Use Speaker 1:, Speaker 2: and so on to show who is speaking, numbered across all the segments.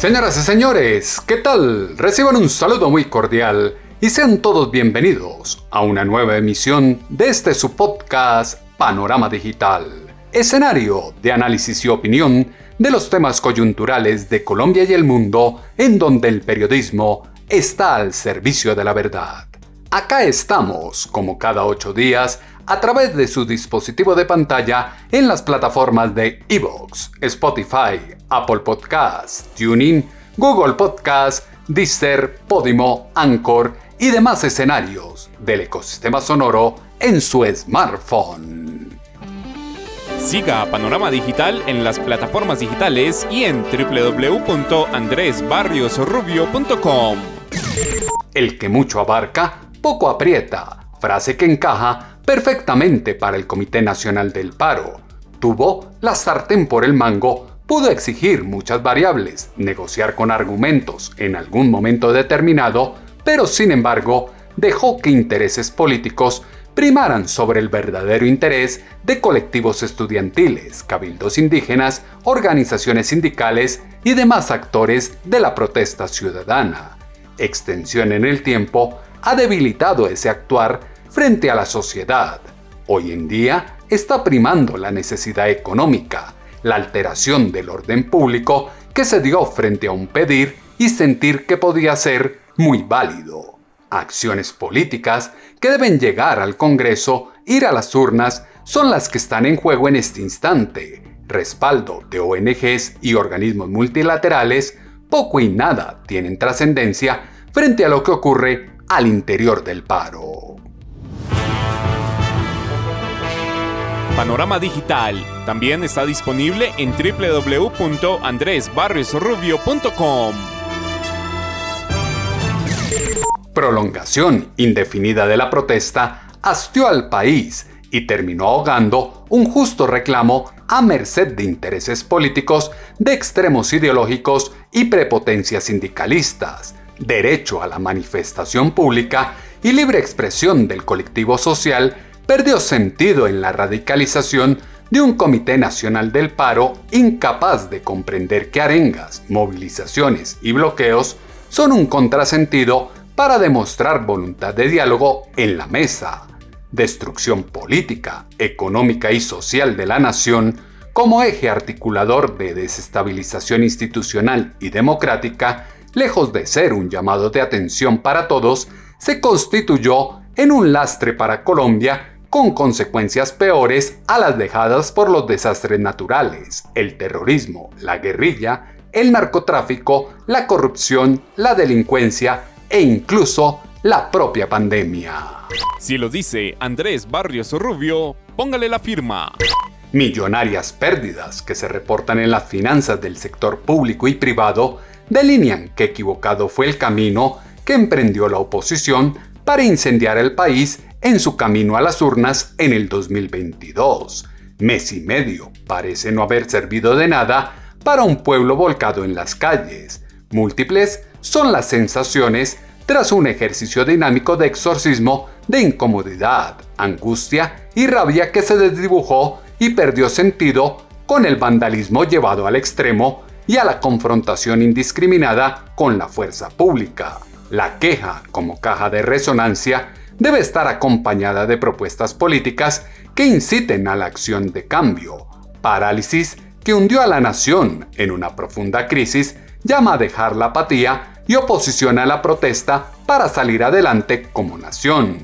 Speaker 1: Señoras y señores, ¿qué tal? Reciban un saludo muy cordial y sean todos bienvenidos a una nueva emisión de este su podcast Panorama Digital, escenario de análisis y opinión de los temas coyunturales de Colombia y el mundo en donde el periodismo está al servicio de la verdad. Acá estamos, como cada ocho días, a través de su dispositivo de pantalla en las plataformas de Evox, Spotify, Apple Podcasts, TuneIn, Google Podcasts, Deezer, Podimo, Anchor y demás escenarios del ecosistema sonoro en su smartphone.
Speaker 2: Siga Panorama Digital en las plataformas digitales y en www.andresbarriosrubio.com.
Speaker 1: El que mucho abarca, poco aprieta, frase que encaja perfectamente para el Comité Nacional del Paro. Tuvo la sartén por el mango, pudo exigir muchas variables, negociar con argumentos en algún momento determinado, pero sin embargo dejó que intereses políticos primaran sobre el verdadero interés de colectivos estudiantiles, cabildos indígenas, organizaciones sindicales y demás actores de la protesta ciudadana. Extensión en el tiempo ha debilitado ese actuar frente a la sociedad. Hoy en día está primando la necesidad económica, la alteración del orden público que se dio frente a un pedir y sentir que podía ser muy válido. Acciones políticas que deben llegar al Congreso, ir a las urnas, son las que están en juego en este instante. Respaldo de ONGs y organismos multilaterales poco y nada tienen trascendencia frente a lo que ocurre al interior del paro.
Speaker 2: Panorama Digital también está disponible en www.andresbarriosrubio.com.
Speaker 1: Prolongación indefinida de la protesta hastió al país y terminó ahogando un justo reclamo a merced de intereses políticos de extremos ideológicos y prepotencias sindicalistas, derecho a la manifestación pública y libre expresión del colectivo social perdió sentido en la radicalización de un Comité Nacional del Paro incapaz de comprender que arengas, movilizaciones y bloqueos son un contrasentido para demostrar voluntad de diálogo en la mesa. Destrucción política, económica y social de la nación como eje articulador de desestabilización institucional y democrática, lejos de ser un llamado de atención para todos, se constituyó en un lastre para Colombia con consecuencias peores a las dejadas por los desastres naturales, el terrorismo, la guerrilla, el narcotráfico, la corrupción, la delincuencia e incluso la propia pandemia.
Speaker 2: Si lo dice Andrés Barrios Rubio, póngale la firma.
Speaker 1: Millonarias pérdidas que se reportan en las finanzas del sector público y privado delinean que equivocado fue el camino que emprendió la oposición para incendiar el país en su camino a las urnas en el 2022. Mes y medio parece no haber servido de nada para un pueblo volcado en las calles. Múltiples son las sensaciones tras un ejercicio dinámico de exorcismo de incomodidad, angustia y rabia que se desdibujó y perdió sentido con el vandalismo llevado al extremo y a la confrontación indiscriminada con la fuerza pública. La queja como caja de resonancia debe estar acompañada de propuestas políticas que inciten a la acción de cambio. Parálisis que hundió a la nación en una profunda crisis llama a dejar la apatía y oposición a la protesta para salir adelante como nación.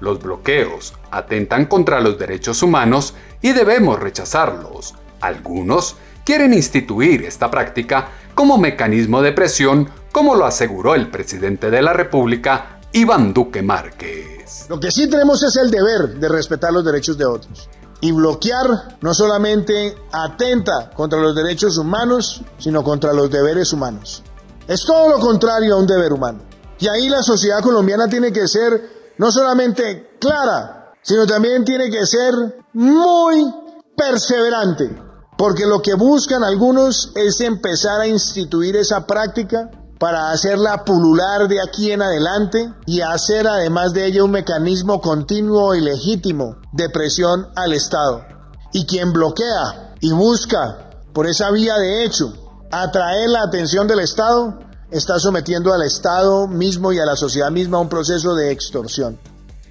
Speaker 1: Los bloqueos atentan contra los derechos humanos y debemos rechazarlos. Algunos quieren instituir esta práctica como mecanismo de presión, como lo aseguró el presidente de la República, Iván Duque Márquez.
Speaker 3: Lo que sí tenemos es el deber de respetar los derechos de otros. Y bloquear no solamente atenta contra los derechos humanos, sino contra los deberes humanos. Es todo lo contrario a un deber humano. Y ahí la sociedad colombiana tiene que ser no solamente clara, sino también tiene que ser muy perseverante, porque lo que buscan algunos es empezar a instituir esa práctica para hacerla pulular de aquí en adelante y hacer además de ello un mecanismo continuo y legítimo de presión al Estado. Y quien bloquea y busca por esa vía de hecho atraer la atención del Estado, está sometiendo al Estado mismo y a la sociedad misma a un proceso de extorsión.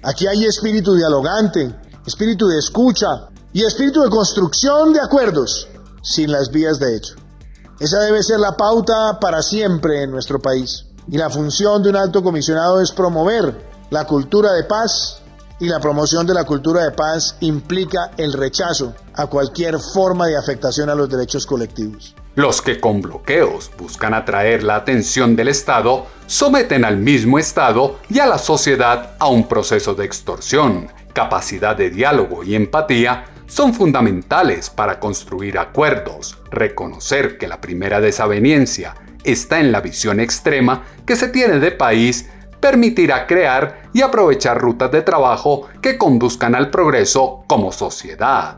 Speaker 3: Aquí hay espíritu dialogante, espíritu de escucha y espíritu de construcción de acuerdos sin las vías de hecho. Esa debe ser la pauta para siempre en nuestro país. Y la función de un alto comisionado es promover la cultura de paz y la promoción de la cultura de paz implica el rechazo a cualquier forma de afectación a los derechos colectivos.
Speaker 1: Los que con bloqueos buscan atraer la atención del Estado someten al mismo Estado y a la sociedad a un proceso de extorsión. Capacidad de diálogo y empatía son fundamentales para construir acuerdos, reconocer que la primera desaveniencia está en la visión extrema que se tiene de país, permitirá crear y aprovechar rutas de trabajo que conduzcan al progreso como sociedad.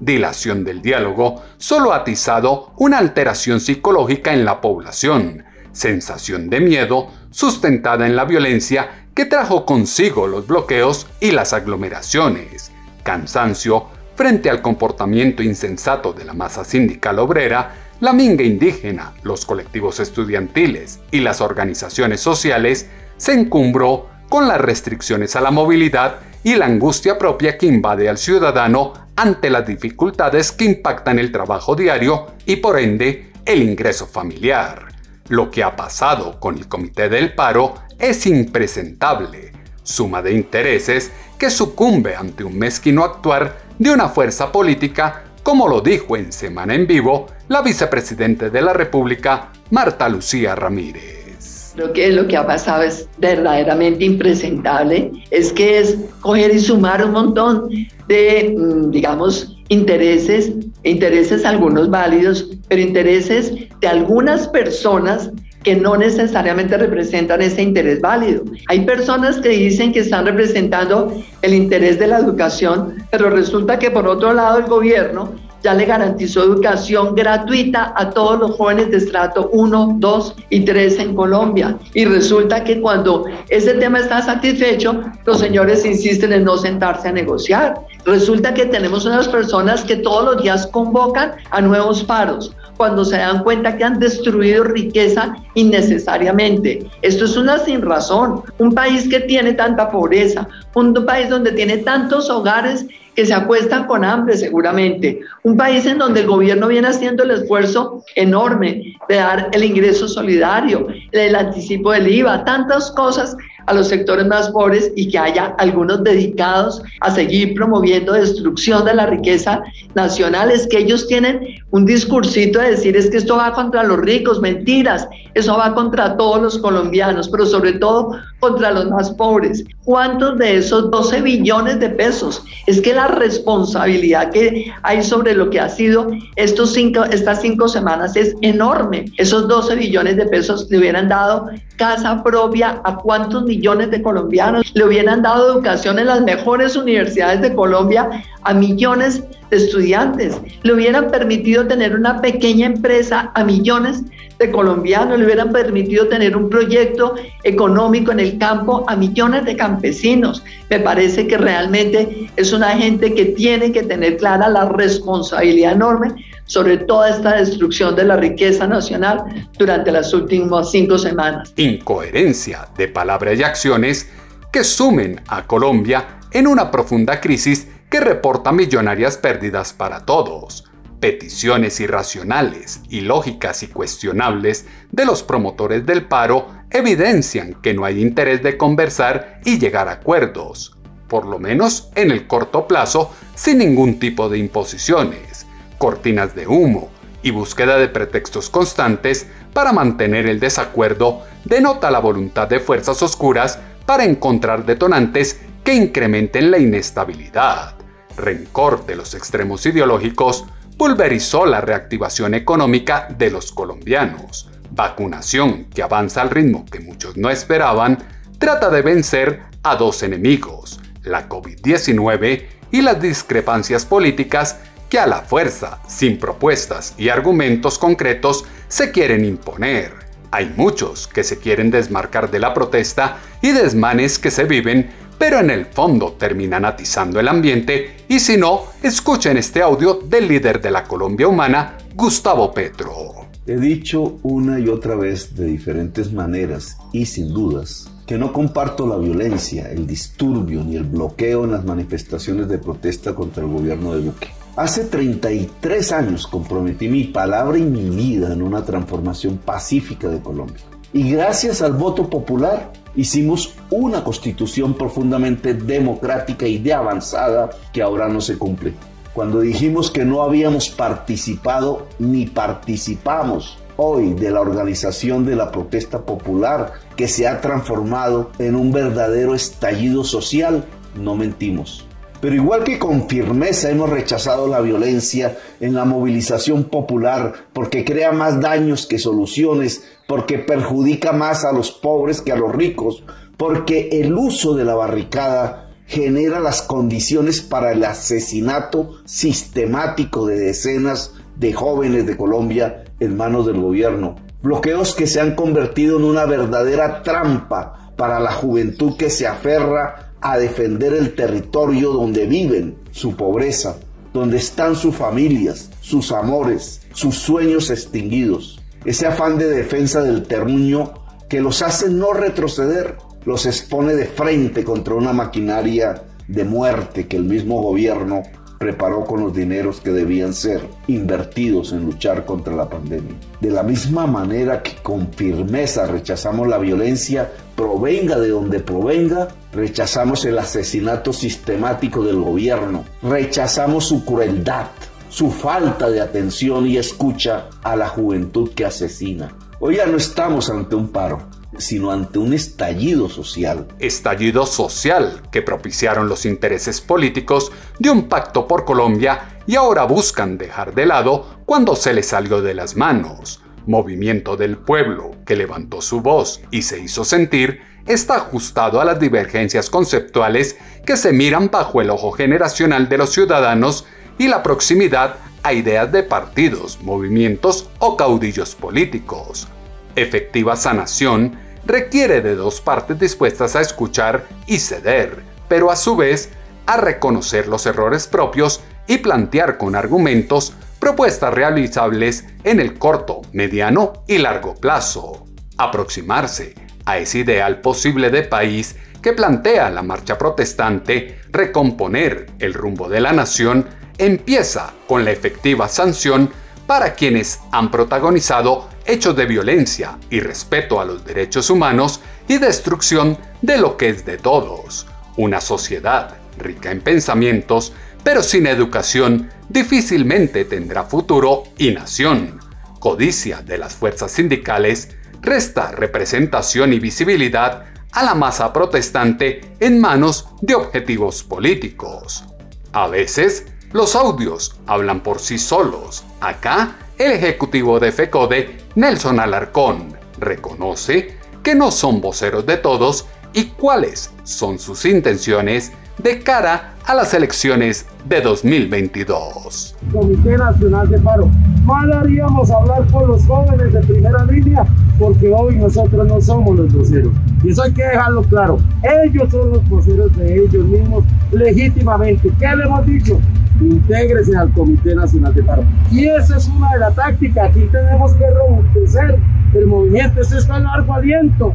Speaker 1: Dilación del diálogo solo ha atizado una alteración psicológica en la población, sensación de miedo sustentada en la violencia que trajo consigo los bloqueos y las aglomeraciones, cansancio Frente al comportamiento insensato de la masa sindical obrera, la minga indígena, los colectivos estudiantiles y las organizaciones sociales se encumbró con las restricciones a la movilidad y la angustia propia que invade al ciudadano ante las dificultades que impactan el trabajo diario y por ende el ingreso familiar. Lo que ha pasado con el Comité del Paro es impresentable, suma de intereses que sucumbe ante un mezquino actuar de una fuerza política, como lo dijo en Semana en Vivo la vicepresidente de la República, Marta Lucía Ramírez.
Speaker 4: Creo que lo que ha pasado es verdaderamente impresentable, es que es coger y sumar un montón de, mm, digamos, intereses, intereses algunos válidos, pero intereses de algunas personas que no necesariamente representan ese interés válido. Hay personas que dicen que están representando el interés de la educación, pero resulta que por otro lado el gobierno ya le garantizó educación gratuita a todos los jóvenes de estrato 1, 2 y 3 en Colombia. Y resulta que cuando ese tema está satisfecho, los señores insisten en no sentarse a negociar. Resulta que tenemos unas personas que todos los días convocan a nuevos paros cuando se dan cuenta que han destruido riqueza innecesariamente. Esto es una sin razón. Un país que tiene tanta pobreza, un país donde tiene tantos hogares que se acuestan con hambre seguramente. Un país en donde el gobierno viene haciendo el esfuerzo enorme de dar el ingreso solidario, el anticipo del IVA, tantas cosas a los sectores más pobres y que haya algunos dedicados a seguir promoviendo destrucción de la riqueza nacional. Es que ellos tienen un discursito de decir es que esto va contra los ricos, mentiras, eso va contra todos los colombianos, pero sobre todo contra los más pobres. ¿Cuántos de esos 12 billones de pesos? Es que la responsabilidad que hay sobre lo que ha sido estos cinco, estas cinco semanas es enorme. Esos 12 billones de pesos le hubieran dado casa propia a cuántos millones de colombianos, le hubieran dado educación en las mejores universidades de Colombia a millones de estudiantes, le hubieran permitido tener una pequeña empresa a millones de colombianos, le hubieran permitido tener un proyecto económico en el campo a millones de campesinos. Me parece que realmente es una gente que tiene que tener clara la responsabilidad enorme sobre toda esta destrucción de la riqueza nacional durante las últimas cinco semanas.
Speaker 1: Incoherencia de palabras y acciones que sumen a Colombia en una profunda crisis que reporta millonarias pérdidas para todos. Peticiones irracionales, ilógicas y cuestionables de los promotores del paro evidencian que no hay interés de conversar y llegar a acuerdos, por lo menos en el corto plazo, sin ningún tipo de imposiciones, cortinas de humo y búsqueda de pretextos constantes para mantener el desacuerdo denota la voluntad de fuerzas oscuras para encontrar detonantes que incrementen la inestabilidad. Rencor de los extremos ideológicos pulverizó la reactivación económica de los colombianos, vacunación que avanza al ritmo que muchos no esperaban, trata de vencer a dos enemigos, la COVID-19 y las discrepancias políticas a la fuerza, sin propuestas y argumentos concretos, se quieren imponer. Hay muchos que se quieren desmarcar de la protesta y desmanes que se viven, pero en el fondo terminan atizando el ambiente y si no, escuchen este audio del líder de la Colombia Humana, Gustavo Petro.
Speaker 5: He dicho una y otra vez de diferentes maneras y sin dudas que no comparto la violencia, el disturbio ni el bloqueo en las manifestaciones de protesta contra el gobierno de Duque. Hace 33 años comprometí mi palabra y mi vida en una transformación pacífica de Colombia. Y gracias al voto popular hicimos una constitución profundamente democrática y de avanzada que ahora no se cumple. Cuando dijimos que no habíamos participado ni participamos hoy de la organización de la protesta popular que se ha transformado en un verdadero estallido social, no mentimos. Pero igual que con firmeza hemos rechazado la violencia en la movilización popular porque crea más daños que soluciones, porque perjudica más a los pobres que a los ricos, porque el uso de la barricada genera las condiciones para el asesinato sistemático de decenas de jóvenes de Colombia en manos del gobierno. Bloqueos que se han convertido en una verdadera trampa para la juventud que se aferra a defender el territorio donde viven, su pobreza, donde están sus familias, sus amores, sus sueños extinguidos. Ese afán de defensa del terruño que los hace no retroceder, los expone de frente contra una maquinaria de muerte que el mismo gobierno preparó con los dineros que debían ser invertidos en luchar contra la pandemia. De la misma manera que con firmeza rechazamos la violencia, provenga de donde provenga, rechazamos el asesinato sistemático del gobierno, rechazamos su crueldad, su falta de atención y escucha a la juventud que asesina. Hoy ya no estamos ante un paro, sino ante un estallido social.
Speaker 1: Estallido social que propiciaron los intereses políticos de un pacto por Colombia y ahora buscan dejar de lado cuando se les salió de las manos. Movimiento del pueblo que levantó su voz y se hizo sentir está ajustado a las divergencias conceptuales que se miran bajo el ojo generacional de los ciudadanos y la proximidad a ideas de partidos, movimientos o caudillos políticos efectiva sanación requiere de dos partes dispuestas a escuchar y ceder, pero a su vez a reconocer los errores propios y plantear con argumentos propuestas realizables en el corto, mediano y largo plazo. Aproximarse a ese ideal posible de país que plantea la marcha protestante, recomponer el rumbo de la nación, empieza con la efectiva sanción para quienes han protagonizado hechos de violencia y respeto a los derechos humanos y destrucción de lo que es de todos. Una sociedad rica en pensamientos, pero sin educación, difícilmente tendrá futuro y nación. Codicia de las fuerzas sindicales resta representación y visibilidad a la masa protestante en manos de objetivos políticos. A veces, los audios hablan por sí solos. Acá, el ejecutivo de FECODE, Nelson Alarcón, reconoce que no son voceros de todos y cuáles son sus intenciones de cara a las elecciones de 2022.
Speaker 6: Comité Nacional de Paro. Mal haríamos hablar con los jóvenes de primera línea porque hoy nosotros no somos los voceros. Y eso hay que dejarlo claro. Ellos son los voceros de ellos mismos legítimamente. ¿Qué le hemos dicho? Intégrese al Comité Nacional de Paro. Y esa es una de las tácticas. Aquí tenemos que robustecer el movimiento. Este está en largo aliento.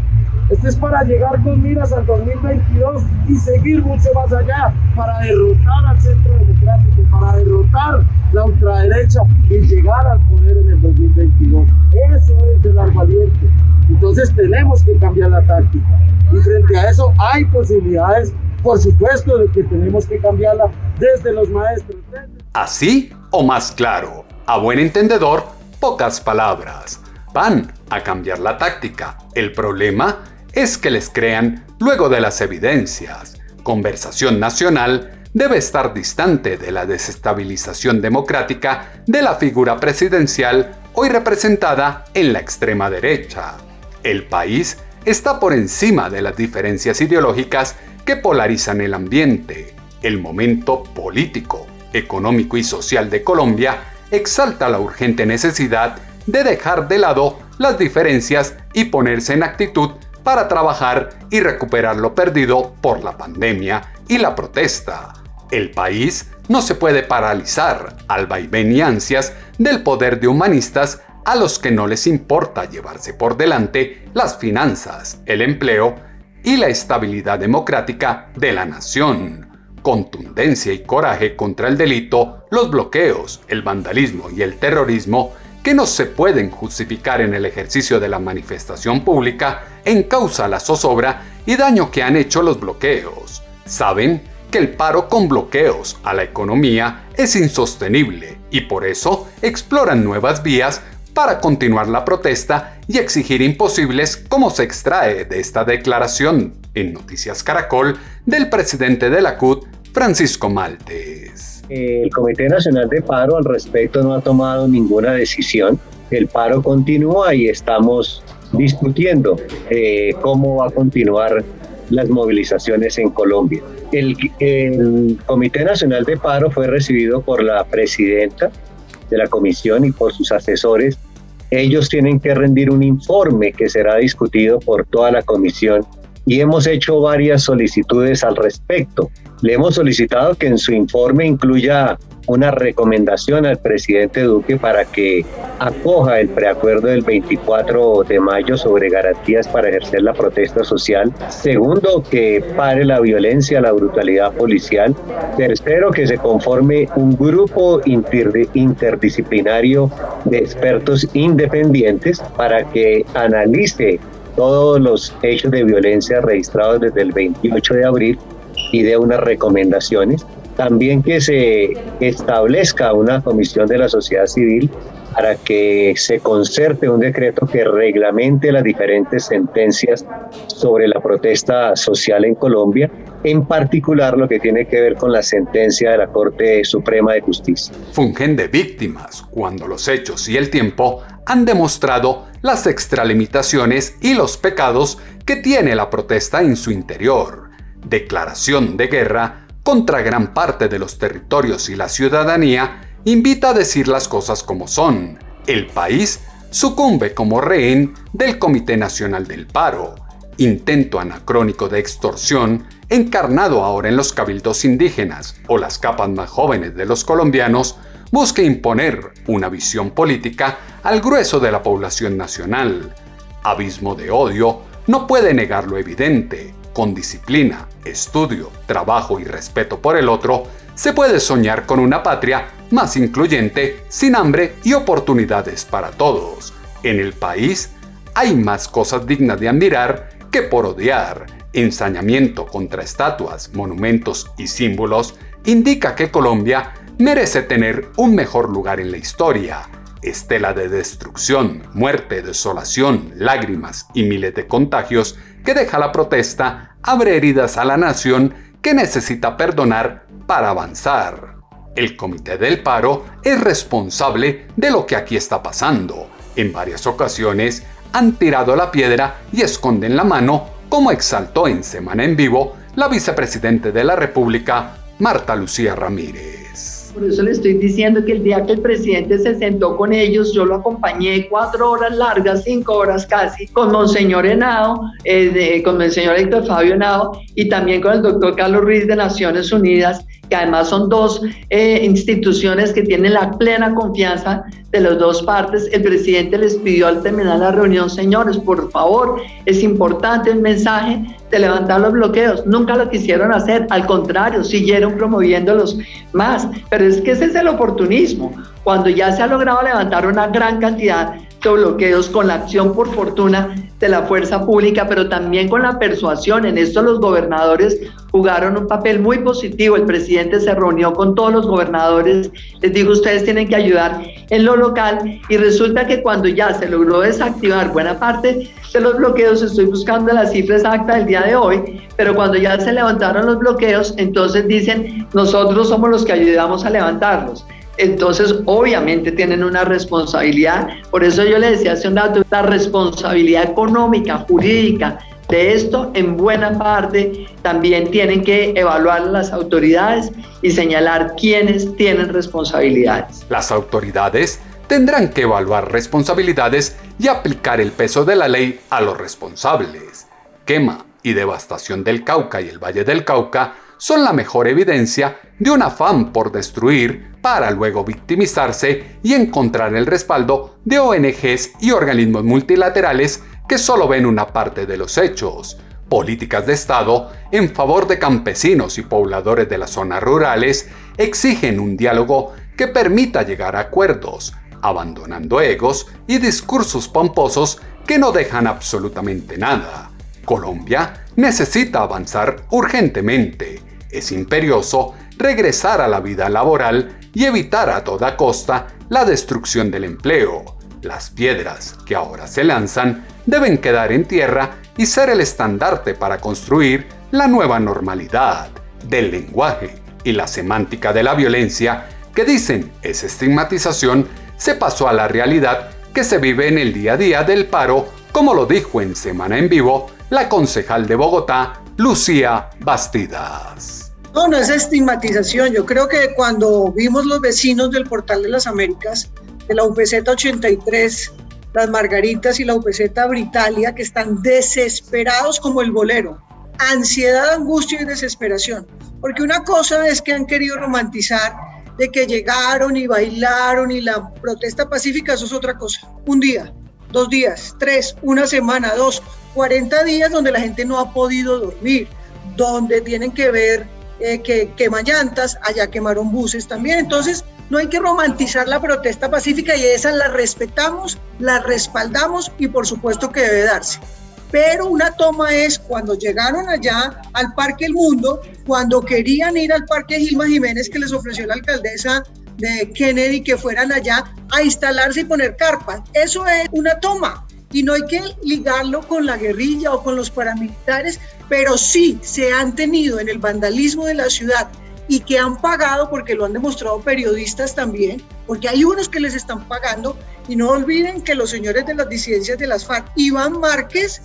Speaker 6: Este es para llegar con miras al 2022 y seguir mucho más allá para derrotar al centro democrático, para derrotar la ultraderecha y llegar al poder en el 2022. Eso es el largo aliento. Entonces tenemos que cambiar la táctica. Y frente a eso hay posibilidades por supuesto de que tenemos que cambiarla desde los maestros.
Speaker 1: Así o más claro, a buen entendedor, pocas palabras. Van a cambiar la táctica. El problema es que les crean luego de las evidencias. Conversación nacional debe estar distante de la desestabilización democrática de la figura presidencial hoy representada en la extrema derecha. El país está por encima de las diferencias ideológicas que polarizan el ambiente. El momento político, económico y social de Colombia exalta la urgente necesidad de dejar de lado las diferencias y ponerse en actitud para trabajar y recuperar lo perdido por la pandemia y la protesta. El país no se puede paralizar al vaivén y ansias del poder de humanistas a los que no les importa llevarse por delante las finanzas, el empleo y la estabilidad democrática de la nación. Contundencia y coraje contra el delito, los bloqueos, el vandalismo y el terrorismo que no se pueden justificar en el ejercicio de la manifestación pública en causa la zozobra y daño que han hecho los bloqueos. Saben que el paro con bloqueos a la economía es insostenible y por eso exploran nuevas vías para continuar la protesta y exigir imposibles como se extrae de esta declaración en Noticias Caracol del presidente de la CUT, Francisco Maltes.
Speaker 7: El Comité Nacional de Paro al respecto no ha tomado ninguna decisión. El paro continúa y estamos discutiendo eh, cómo va a continuar las movilizaciones en Colombia. El, el, Comité Nacional de Paro fue recibido por la presidenta de la comisión y por sus asesores. Ellos tienen que rendir un informe que será discutido por toda la comisión y hemos hecho varias solicitudes al respecto. Le hemos solicitado que en su informe incluya una recomendación al presidente Duque para que acoja el preacuerdo del 24 de mayo sobre garantías para ejercer la protesta social. Segundo, que pare la violencia, la brutalidad policial. Tercero, que se conforme un grupo interdisciplinario de expertos independientes para que analice todos los hechos de violencia registrados desde el 28 de abril y de unas recomendaciones. También que se establezca una comisión de la sociedad civil para que se concerte un decreto que reglamente las diferentes sentencias sobre la protesta social en Colombia, en particular lo que tiene que ver con la sentencia de la Corte Suprema de Justicia.
Speaker 1: Fungen de víctimas cuando los hechos y el tiempo han demostrado las extralimitaciones y los pecados que tiene la protesta en su interior. Declaración de guerra contra gran parte de los territorios y la ciudadanía invita a decir las cosas como son. El país sucumbe como rehén del Comité Nacional del Paro, intento anacrónico de extorsión encarnado ahora en los cabildos indígenas o las capas más jóvenes de los colombianos, busca imponer una visión política al grueso de la población nacional. Abismo de odio no puede negar lo evidente. Con disciplina, estudio, trabajo y respeto por el otro, se puede soñar con una patria más incluyente, sin hambre y oportunidades para todos. En el país hay más cosas dignas de admirar que por odiar. Ensañamiento contra estatuas, monumentos y símbolos indica que Colombia merece tener un mejor lugar en la historia. Estela de destrucción, muerte, desolación, lágrimas y miles de contagios que deja la protesta abre heridas a la nación que necesita perdonar para avanzar. El Comité del Paro es responsable de lo que aquí está pasando. En varias ocasiones han tirado la piedra y esconden la mano, como exaltó en Semana en Vivo la vicepresidente de la República, Marta Lucía Ramírez.
Speaker 4: Por eso le estoy diciendo que el día que el presidente se sentó con ellos, yo lo acompañé cuatro horas largas, cinco horas casi, con Monseñor Henao, eh, con Monseñor Héctor Fabio Henao y también con el doctor Carlos Ruiz de Naciones Unidas que además son dos eh, instituciones que tienen la plena confianza de las dos partes. El presidente les pidió al terminar la reunión, señores, por favor, es importante el mensaje de levantar los bloqueos. Nunca lo quisieron hacer, al contrario, siguieron promoviéndolos más. Pero es que ese es el oportunismo. Cuando ya se ha logrado levantar una gran cantidad bloqueos con la acción por fortuna de la fuerza pública, pero también con la persuasión. En esto los gobernadores jugaron un papel muy positivo. El presidente se reunió con todos los gobernadores, les dijo, ustedes tienen que ayudar en lo local y resulta que cuando ya se logró desactivar buena parte de los bloqueos, estoy buscando la cifra exacta del día de hoy, pero cuando ya se levantaron los bloqueos, entonces dicen, nosotros somos los que ayudamos a levantarlos. entonces obviamente tienen una responsabilidad. Por eso yo le decía hace un rato, la responsabilidad económica, jurídica, de esto, en buena parte, también tienen que evaluar las autoridades y señalar quiénes tienen responsabilidades.
Speaker 1: Las autoridades tendrán que evaluar responsabilidades y aplicar el peso de la ley a los responsables. Quema y devastación del Cauca y el Valle del Cauca son la mejor evidencia de un afán por destruir para luego victimizarse y encontrar el respaldo de ONGs y organismos multilaterales que solo ven una parte de los hechos, políticas de Estado en favor de campesinos y pobladores de las zonas rurales exigen un diálogo que permita llegar a acuerdos, abandonando egos y discursos pomposos que no dejan absolutamente nada. Colombia necesita avanzar urgentemente. Es imperioso regresar a la vida laboral y evitar a toda costa la destrucción del empleo. Las piedras que ahora se lanzan deben quedar en tierra y ser el estandarte para construir la nueva normalidad del lenguaje y la semántica de la violencia que dicen es estigmatización se pasó a la realidad que se vive en el día a día del paro, como lo dijo en Semana en Vivo la concejal de Bogotá, Lucía Bastidas.
Speaker 8: No, no es estigmatización. Yo creo que cuando vimos los vecinos del Portal de las Américas, de la UPZ 83, las Margaritas y la UPZ Britalia, que están desesperados como el bolero. Ansiedad, angustia y desesperación. Porque una cosa es que han querido romantizar de que llegaron y bailaron y la protesta pacífica, eso es otra cosa. Un día, dos días, tres, una semana, dos, 40 días donde la gente no ha podido dormir, donde tienen que ver eh, que queman llantas, allá quemaron buses también. Entonces, no hay que romantizar la protesta pacífica y esa la respetamos, la respaldamos y por supuesto que debe darse. Pero una toma es cuando llegaron allá al Parque El Mundo, cuando querían ir al Parque Gilma Jiménez que les ofreció la alcaldesa de Kennedy que fueran allá a instalarse y poner carpas. Eso es una toma y no hay que ligarlo con la guerrilla o con los paramilitares, pero sí se han tenido en el vandalismo de la ciudad y que han pagado, porque lo han demostrado periodistas también, porque hay unos que les están pagando, y no olviden que los señores de las disidencias de las FARC, Iván Márquez,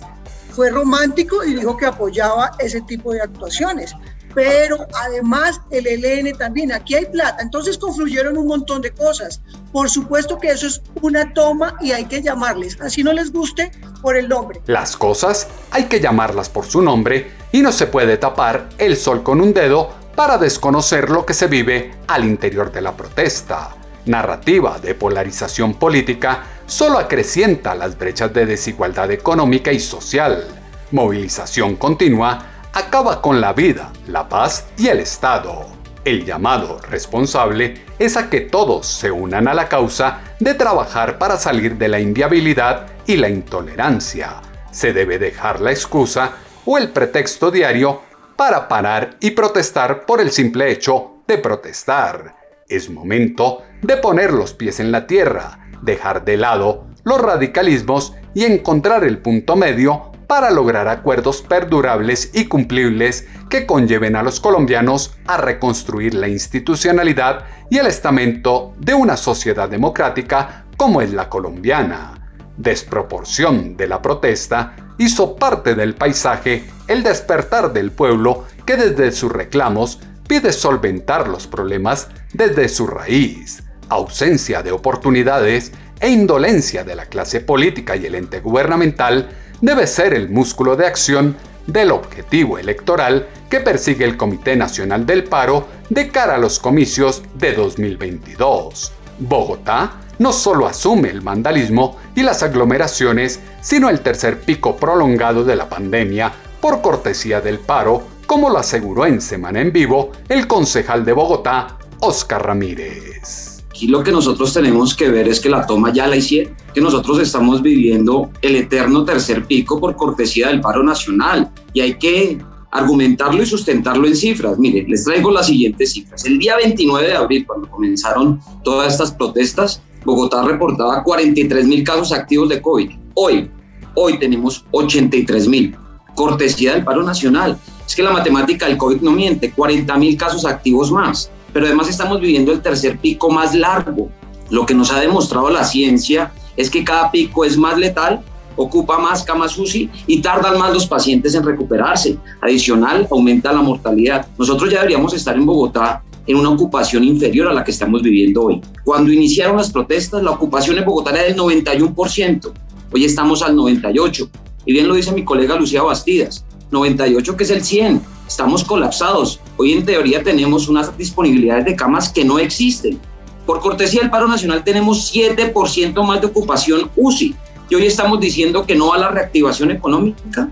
Speaker 8: fue romántico y dijo que apoyaba ese tipo de actuaciones pero además el ELN también, aquí hay plata, entonces confluyeron un montón de cosas. Por supuesto que eso es una toma y hay que llamarles, así no les guste, por el nombre.
Speaker 1: Las cosas hay que llamarlas por su nombre y no se puede tapar el sol con un dedo para desconocer lo que se vive al interior de la protesta. Narrativa de polarización política solo acrecienta las brechas de desigualdad económica y social. Movilización continua acaba con la vida, la paz y el Estado. El llamado responsable es a que todos se unan a la causa de trabajar para salir de la inviabilidad y la intolerancia. Se debe dejar la excusa o el pretexto diario para parar y protestar por el simple hecho de protestar. Es momento de poner los pies en la tierra, dejar de lado los radicalismos y encontrar el punto medio para lograr acuerdos perdurables y cumplibles que conlleven a los colombianos a reconstruir la institucionalidad y el estamento de una sociedad democrática como es la colombiana. Desproporción de la protesta hizo parte del paisaje el despertar del pueblo que desde sus reclamos pide solventar los problemas desde su raíz, ausencia de oportunidades e indolencia de la clase política y el ente gubernamental debe ser el músculo de acción del objetivo electoral que persigue el Comité Nacional del Paro de cara a los comicios de 2022. Bogotá no solo asume el vandalismo y las aglomeraciones, sino el tercer pico prolongado de la pandemia por cortesía del paro, como lo aseguró en Semana en Vivo el concejal de Bogotá, Oscar Ramírez.
Speaker 9: Aquí lo que nosotros tenemos que ver es que la toma ya la hicieron, que nosotros estamos viviendo el eterno tercer pico por cortesía del paro nacional y hay que argumentarlo y sustentarlo en cifras. Mire, les traigo las siguientes cifras. El día 29 de abril, cuando comenzaron todas estas protestas, Bogotá reportaba 43 mil casos activos de COVID. Hoy, hoy tenemos 83 mil. Cortesía del paro nacional. Es que la matemática del COVID no miente, 40 mil casos activos más pero además estamos viviendo el tercer pico más largo. Lo que nos ha demostrado la ciencia es que cada pico es más letal, ocupa más camas UCI y tardan más los pacientes en recuperarse. Adicional, aumenta la mortalidad. Nosotros ya deberíamos estar en Bogotá en una ocupación inferior a la que estamos viviendo hoy. Cuando iniciaron las protestas, la ocupación en Bogotá era del 91%. Hoy estamos al 98%. Y bien lo dice mi colega Lucía Bastidas, 98 que es el 100. Estamos colapsados. Hoy en teoría tenemos unas disponibilidades de camas que no existen. Por cortesía del paro nacional tenemos 7% más de ocupación UCI. Y hoy estamos diciendo que no a la reactivación económica.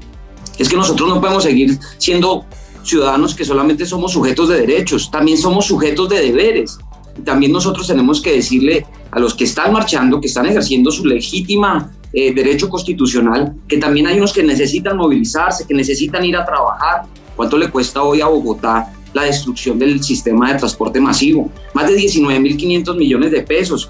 Speaker 9: Es que nosotros no podemos seguir siendo ciudadanos que solamente somos sujetos de derechos, también somos sujetos de deberes. También nosotros tenemos que decirle a los que están marchando, que están ejerciendo su legítima eh, derecho constitucional, que también hay unos que necesitan movilizarse, que necesitan ir a trabajar. ¿Cuánto le cuesta hoy a Bogotá la destrucción del sistema de transporte masivo? Más de 19.500 millones de pesos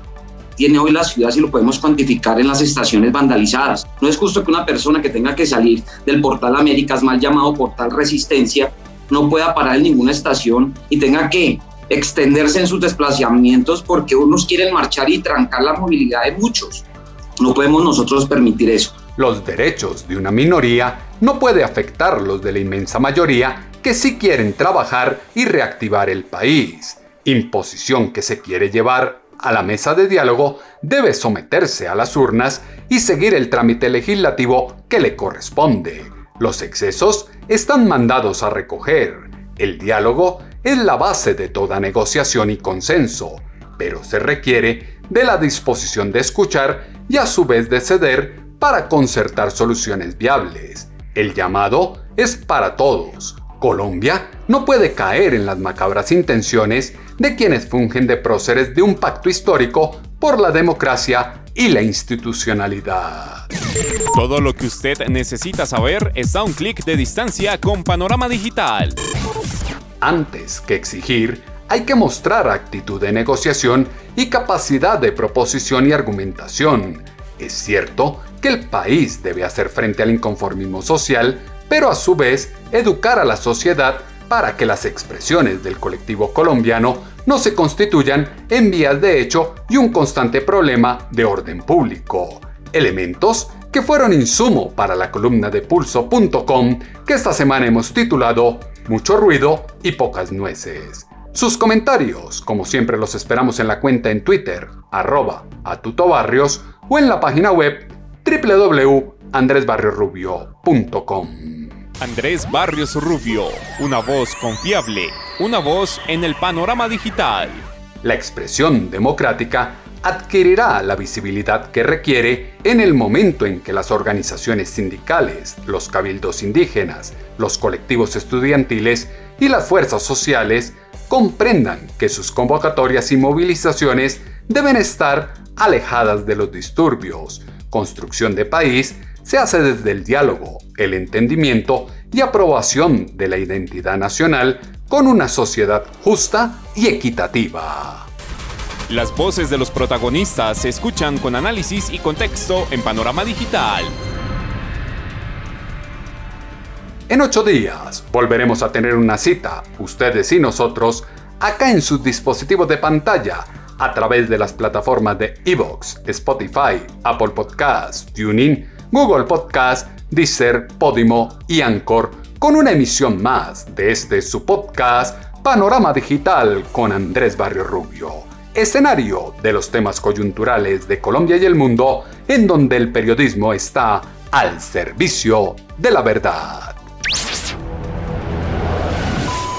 Speaker 9: tiene hoy la ciudad si lo podemos cuantificar en las estaciones vandalizadas. No es justo que una persona que tenga que salir del portal Américas, mal llamado portal Resistencia, no pueda parar en ninguna estación y tenga que extenderse en sus desplazamientos porque unos quieren marchar y trancar la movilidad de muchos. No podemos nosotros permitir eso.
Speaker 1: Los derechos de una minoría no puede afectar los de la inmensa mayoría que sí quieren trabajar y reactivar el país. Imposición que se quiere llevar a la mesa de diálogo debe someterse a las urnas y seguir el trámite legislativo que le corresponde. Los excesos están mandados a recoger. El diálogo es la base de toda negociación y consenso, pero se requiere de la disposición de escuchar y a su vez de ceder para concertar soluciones viables. El llamado es para todos. Colombia no puede caer en las macabras intenciones de quienes fungen de próceres de un pacto histórico por la democracia y la institucionalidad.
Speaker 2: Todo lo que usted necesita saber está a un clic de distancia con Panorama Digital.
Speaker 1: Antes que exigir, hay que mostrar actitud de negociación y capacidad de proposición y argumentación. Es cierto que el país debe hacer frente al inconformismo social, pero a su vez educar a la sociedad para que las expresiones del colectivo colombiano no se constituyan en vías de hecho y un constante problema de orden público. Elementos que fueron insumo para la columna de pulso.com que esta semana hemos titulado Mucho ruido y pocas nueces. Sus comentarios, como siempre, los esperamos en la cuenta en Twitter, arroba atutobarrios o en la página web www.andresbarriosrubio.com.
Speaker 2: Andrés Barrios Rubio, una voz confiable, una voz en el panorama digital.
Speaker 1: La expresión democrática adquirirá la visibilidad que requiere en el momento en que las organizaciones sindicales, los cabildos indígenas, los colectivos estudiantiles y las fuerzas sociales comprendan que sus convocatorias y movilizaciones deben estar alejadas de los disturbios. Construcción de país se hace desde el diálogo, el entendimiento y aprobación de la identidad nacional con una sociedad justa y equitativa.
Speaker 2: Las voces de los protagonistas se escuchan con análisis y contexto en Panorama Digital.
Speaker 1: En ocho días volveremos a tener una cita, ustedes y nosotros, acá en sus dispositivos de pantalla, a través de las plataformas de Evox, Spotify, Apple Podcasts, TuneIn, Google Podcast, Deezer, Podimo y Anchor con una emisión más de este su podcast Panorama Digital con Andrés Barrio Rubio. Escenario de los temas coyunturales de Colombia y el mundo en donde el periodismo está al servicio de la verdad